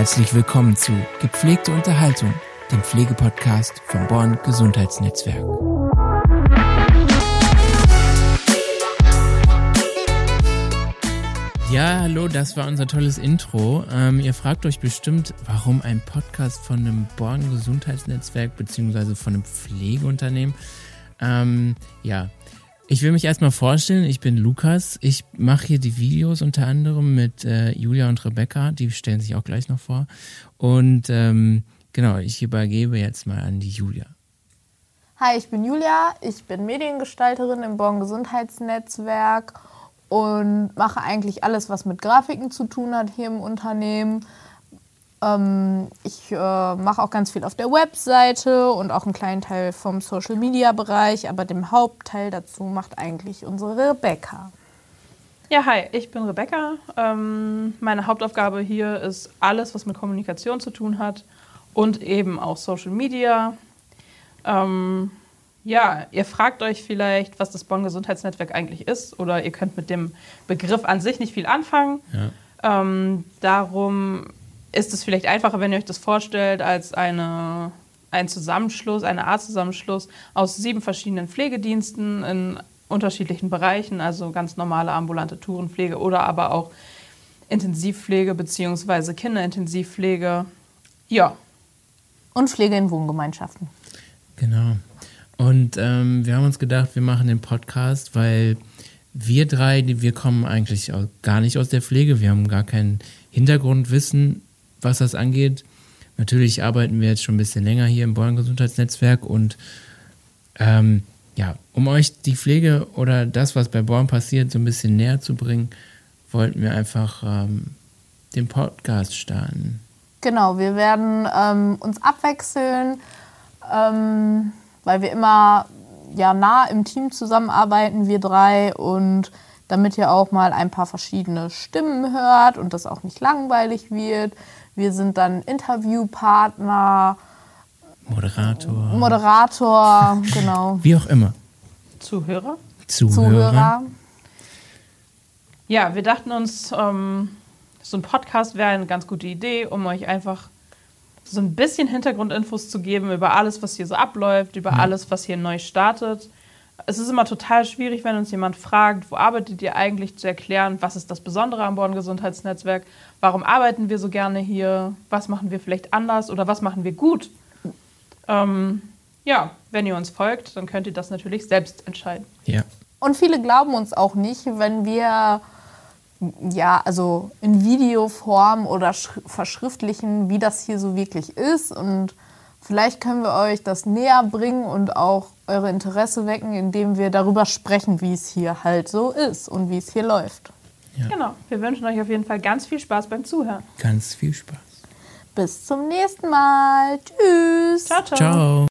Herzlich willkommen zu Gepflegte Unterhaltung, dem Pflegepodcast vom Born Gesundheitsnetzwerk. Ja, hallo, das war unser tolles Intro. Ähm, ihr fragt euch bestimmt, warum ein Podcast von einem Born Gesundheitsnetzwerk beziehungsweise von einem Pflegeunternehmen. Ähm, ja, ich will mich erstmal vorstellen. Ich bin Lukas. Ich mache hier die Videos unter anderem mit äh, Julia und Rebecca. Die stellen sich auch gleich noch vor. Und ähm, genau, ich übergebe jetzt mal an die Julia. Hi, ich bin Julia. Ich bin Mediengestalterin im Born Gesundheitsnetzwerk und mache eigentlich alles, was mit Grafiken zu tun hat hier im Unternehmen. Ähm, ich äh, mache auch ganz viel auf der Webseite und auch einen kleinen Teil vom Social Media Bereich, aber den Hauptteil dazu macht eigentlich unsere Rebecca. Ja, hi, ich bin Rebecca. Ähm, meine Hauptaufgabe hier ist alles, was mit Kommunikation zu tun hat und eben auch Social Media. Ähm, ja, ihr fragt euch vielleicht, was das Bonn Gesundheitsnetzwerk eigentlich ist, oder ihr könnt mit dem Begriff an sich nicht viel anfangen. Ja. Ähm, darum ist es vielleicht einfacher, wenn ihr euch das vorstellt, als eine, ein Zusammenschluss, eine Art Zusammenschluss aus sieben verschiedenen Pflegediensten in unterschiedlichen Bereichen, also ganz normale ambulante Tourenpflege oder aber auch Intensivpflege bzw. Kinderintensivpflege. Ja. Und Pflege in Wohngemeinschaften. Genau. Und ähm, wir haben uns gedacht, wir machen den Podcast, weil wir drei, wir kommen eigentlich gar nicht aus der Pflege. Wir haben gar kein Hintergrundwissen, was das angeht. Natürlich arbeiten wir jetzt schon ein bisschen länger hier im Born Gesundheitsnetzwerk und ähm, ja, um euch die Pflege oder das, was bei Born passiert, so ein bisschen näher zu bringen, wollten wir einfach ähm, den Podcast starten. Genau, wir werden ähm, uns abwechseln. Ähm, weil wir immer ja nah im Team zusammenarbeiten, wir drei und damit ihr auch mal ein paar verschiedene Stimmen hört und das auch nicht langweilig wird. Wir sind dann Interviewpartner, Moderator. Moderator, genau. Wie auch immer. Zuhörer. Zuhörer. Zuhörer. Ja, wir dachten uns, ähm, so ein Podcast wäre eine ganz gute Idee, um euch einfach so ein bisschen Hintergrundinfos zu geben über alles, was hier so abläuft, über ja. alles, was hier neu startet. Es ist immer total schwierig, wenn uns jemand fragt, wo arbeitet ihr eigentlich, zu erklären, was ist das Besondere am Born Gesundheitsnetzwerk, warum arbeiten wir so gerne hier, was machen wir vielleicht anders oder was machen wir gut. Ähm, ja, wenn ihr uns folgt, dann könnt ihr das natürlich selbst entscheiden. Ja. Und viele glauben uns auch nicht, wenn wir ja, also in Videoform oder verschriftlichen, wie das hier so wirklich ist. Und vielleicht können wir euch das näher bringen und auch eure Interesse wecken, indem wir darüber sprechen, wie es hier halt so ist und wie es hier läuft. Ja. Genau. Wir wünschen euch auf jeden Fall ganz viel Spaß beim Zuhören. Ganz viel Spaß. Bis zum nächsten Mal. Tschüss. Ciao, ciao. ciao.